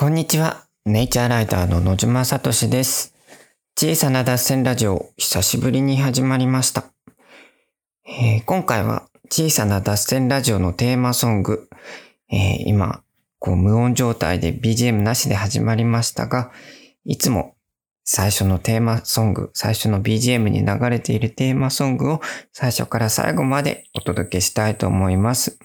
こんにちは。ネイチャーライターの野島聡です。小さな脱線ラジオ、久しぶりに始まりました。えー今回は小さな脱線ラジオのテーマソング、えー今、こう無音状態で BGM なしで始まりましたが、いつも最初のテーマソング、最初の BGM に流れているテーマソングを最初から最後までお届けしたいと思います。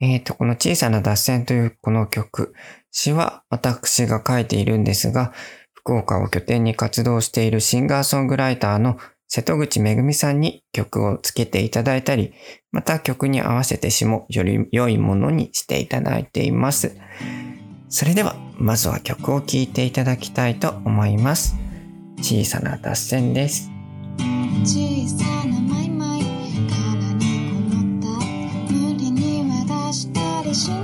えっ、と、この小さな脱線というこの曲、詩は私が書いているんですが、福岡を拠点に活動しているシンガーソングライターの瀬戸口めぐみさんに曲をつけていただいたり、また曲に合わせて詩もより良いものにしていただいています。それでは、まずは曲を聴いていただきたいと思います。小さな脱線です。小さなマイマイ殻にこもった無理には出したりしない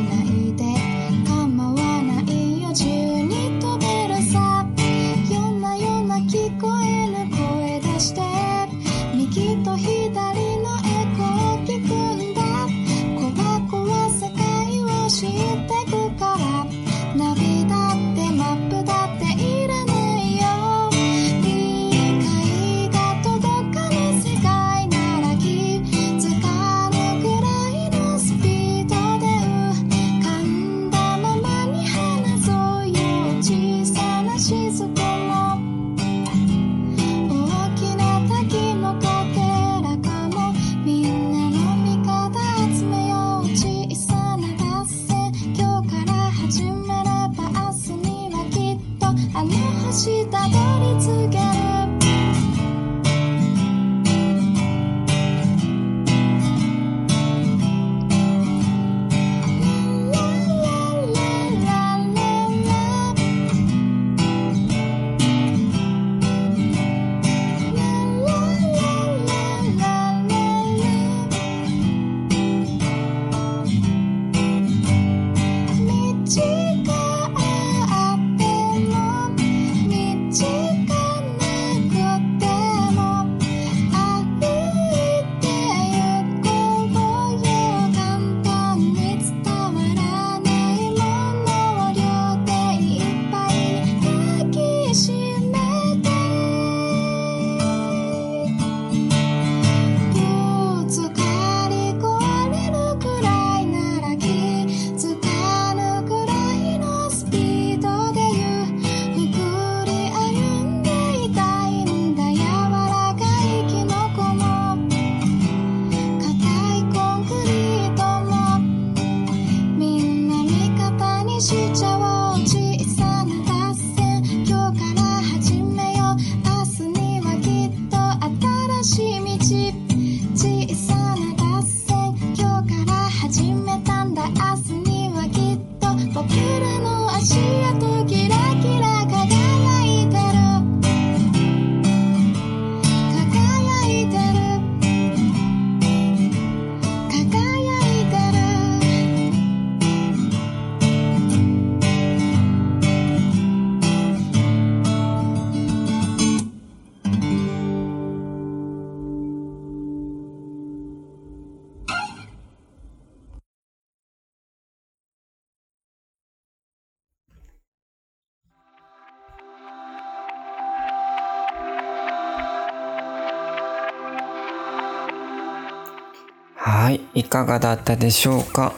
はい、いかがだったでしょうか？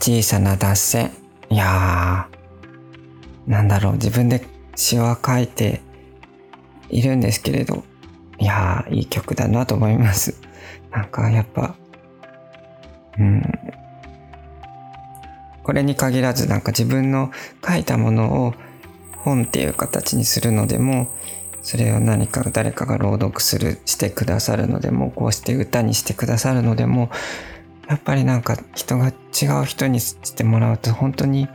小さな脱線。いやー、なんだろう、自分で詩は書いているんですけれど、いやー、いい曲だなと思います。なんかやっぱ、うん、これに限らずなんか自分の書いたものを本っていう形にするのでも、それを何か誰かが朗読する、してくださるのでも、こうして歌にしてくださるのでも、やっぱりなんか人が違う人にしてもらうと本当に、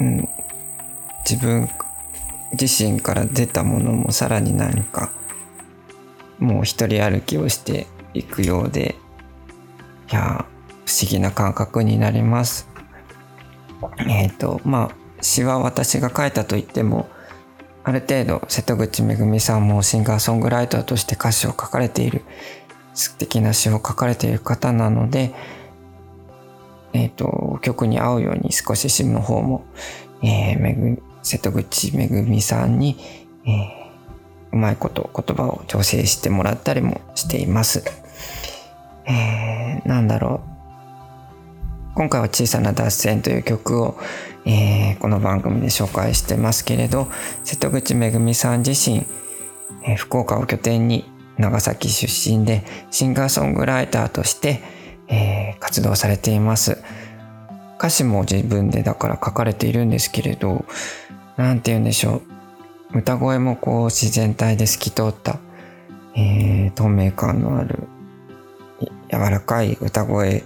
うん、自分自身から出たものもさらに何かもう一人歩きをしていくようでいや不思議な感覚になります。えっ、とまあ詩は私が書いたと言ってもある程度瀬戸口めぐみさんもシンガーソングライターとして歌詞を書かれている素敵な詩を書かれている方なので、えっ、と、曲に合うように少し詩の方も、えーめぐ、瀬戸口めぐみさんに、えーうまいこと言葉を調整してもらったりもしています。えーなんだろう。今回は小さな脱線という曲を、えーこの番組で紹介してますけれど、瀬戸口めぐみさん自身、えー福岡を拠点に長崎出身でシンガーソングライターとして、えー活動されています。歌詞も自分でだから書かれているんですけれど、なんて言うんでしょう。歌声もこう自然体で透き通った、えー透明感のある柔らかい歌声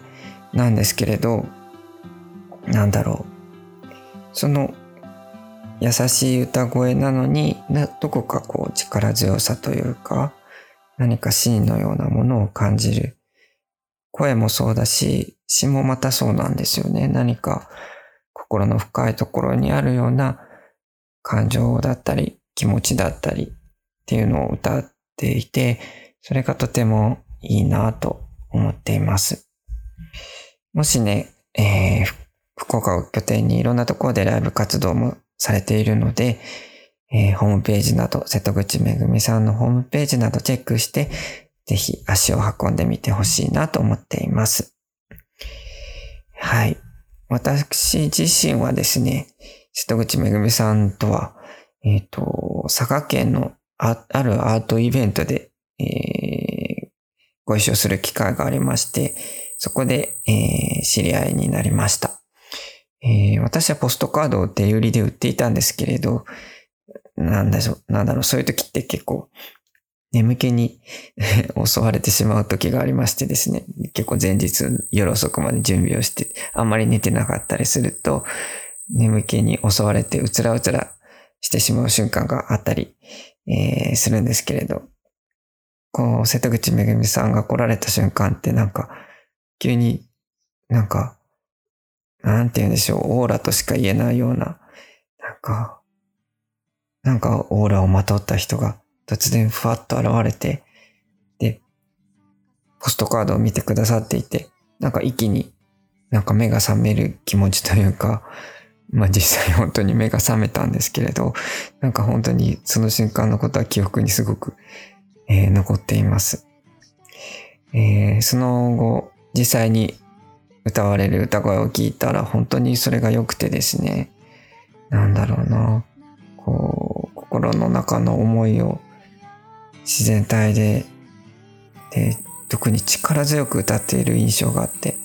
なんですけれど、なんだろう。その優しい歌声なのにどこかこう力強さというか何か芯のようなものを感じる。声もそうだし詩もまたそうなんですよね。何か心の深いところにあるような感情だったり気持ちだったりっていうのを歌っていてそれがとてもいいなと思っています。もしね、えー福岡を拠点にいろんなところでライブ活動もされているので、えーホームページなど、瀬戸口めぐみさんのホームページなどチェックして、ぜひ足を運んでみてほしいなと思っています。はい。私自身はですね、瀬戸口めぐみさんとは、えっ、と、佐賀県のああるアートイベントで、えーご一緒する機会がありまして、そこで、えー知り合いになりました。えー私はポストカードを手売りで売っていたんですけれど、なんだろう、なんだろう、そういう時って結構、眠気に 襲われてしまう時がありましてですね、結構前日夜遅くまで準備をして、あんまり寝てなかったりすると、眠気に襲われてうつらうつらしてしまう瞬間があったり、えーするんですけれど、こう、瀬戸口めぐみさんが来られた瞬間ってなんか、急になんか、なんて言うんでしょう、オーラとしか言えないような、なんか、なんかオーラをまとった人が突然ふわっと現れて、で、ポストカードを見てくださっていて、なんか一気になんか目が覚める気持ちというか、まあ実際本当に目が覚めたんですけれど、なんか本当にその瞬間のことは記憶にすごく、えー残っています。えーその後、実際に歌われる歌声を聞いたら本当にそれが良くてですね、なんだろうな、こう、心の中の思いを自然体で、で、特に力強く歌っている印象があって、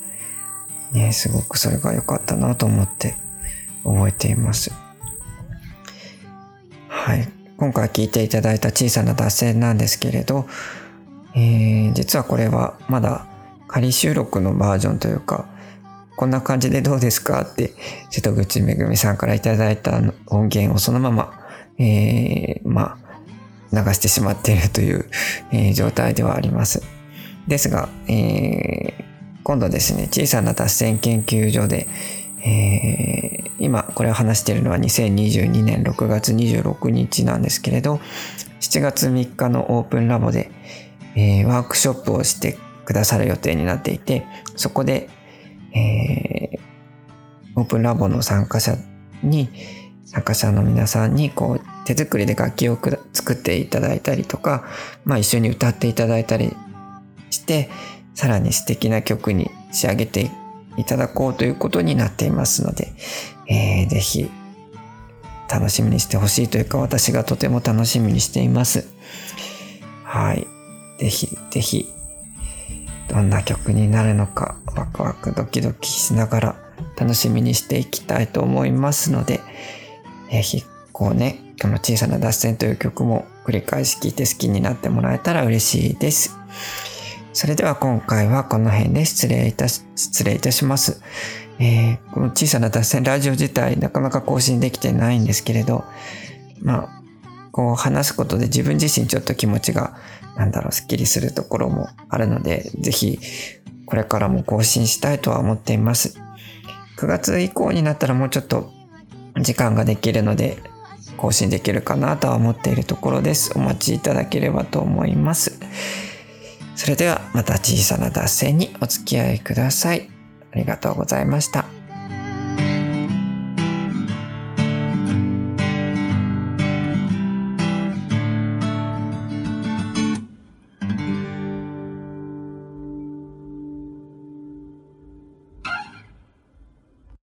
ね、すごくそれが良かったなと思って覚えています。はい。今回聞いていただいた小さな脱線なんですけれど、えー実はこれはまだ仮収録のバージョンというか、こんな感じでどうですかって、瀬戸口めぐみさんからいただいた音源をそのまま、えーまあ、流してしまっているという、えー状態ではあります。ですが、えー今度ですね、小さな脱線研究所で、えー今これを話しているのは2022年6月26日なんですけれど、7月3日のオープンラボで、えーワークショップをしてくださる予定になっていて、そこで、えーオープンラボの参加者に、参加者の皆さんにこう手作りで楽器をく作っていただいたりとか、まあ一緒に歌っていただいたりして、さらに素敵な曲に仕上げていただこうということになっていますので、えー、ぜひ楽しみにしてほしいというか私がとても楽しみにしています。はい。ぜひぜひどんな曲になるのかワクワクドキドキしながら楽しみにしていきたいと思いますので、ぜひこうね、この小さな脱線という曲も繰り返し聴いて好きになってもらえたら嬉しいです。それでは今回はこの辺で失礼いたし、失礼いたします。えー、この小さな脱線ラジオ自体なかなか更新できてないんですけれど、まあ、こう話すことで自分自身ちょっと気持ちが、なんだろう、スッキリするところもあるので、ぜひこれからも更新したいとは思っています。9月以降になったらもうちょっと時間ができるので、更新できるかなとは思っているところです。お待ちいただければと思います。それではまた小さな脱線にお付き合いください。ありがとうございました。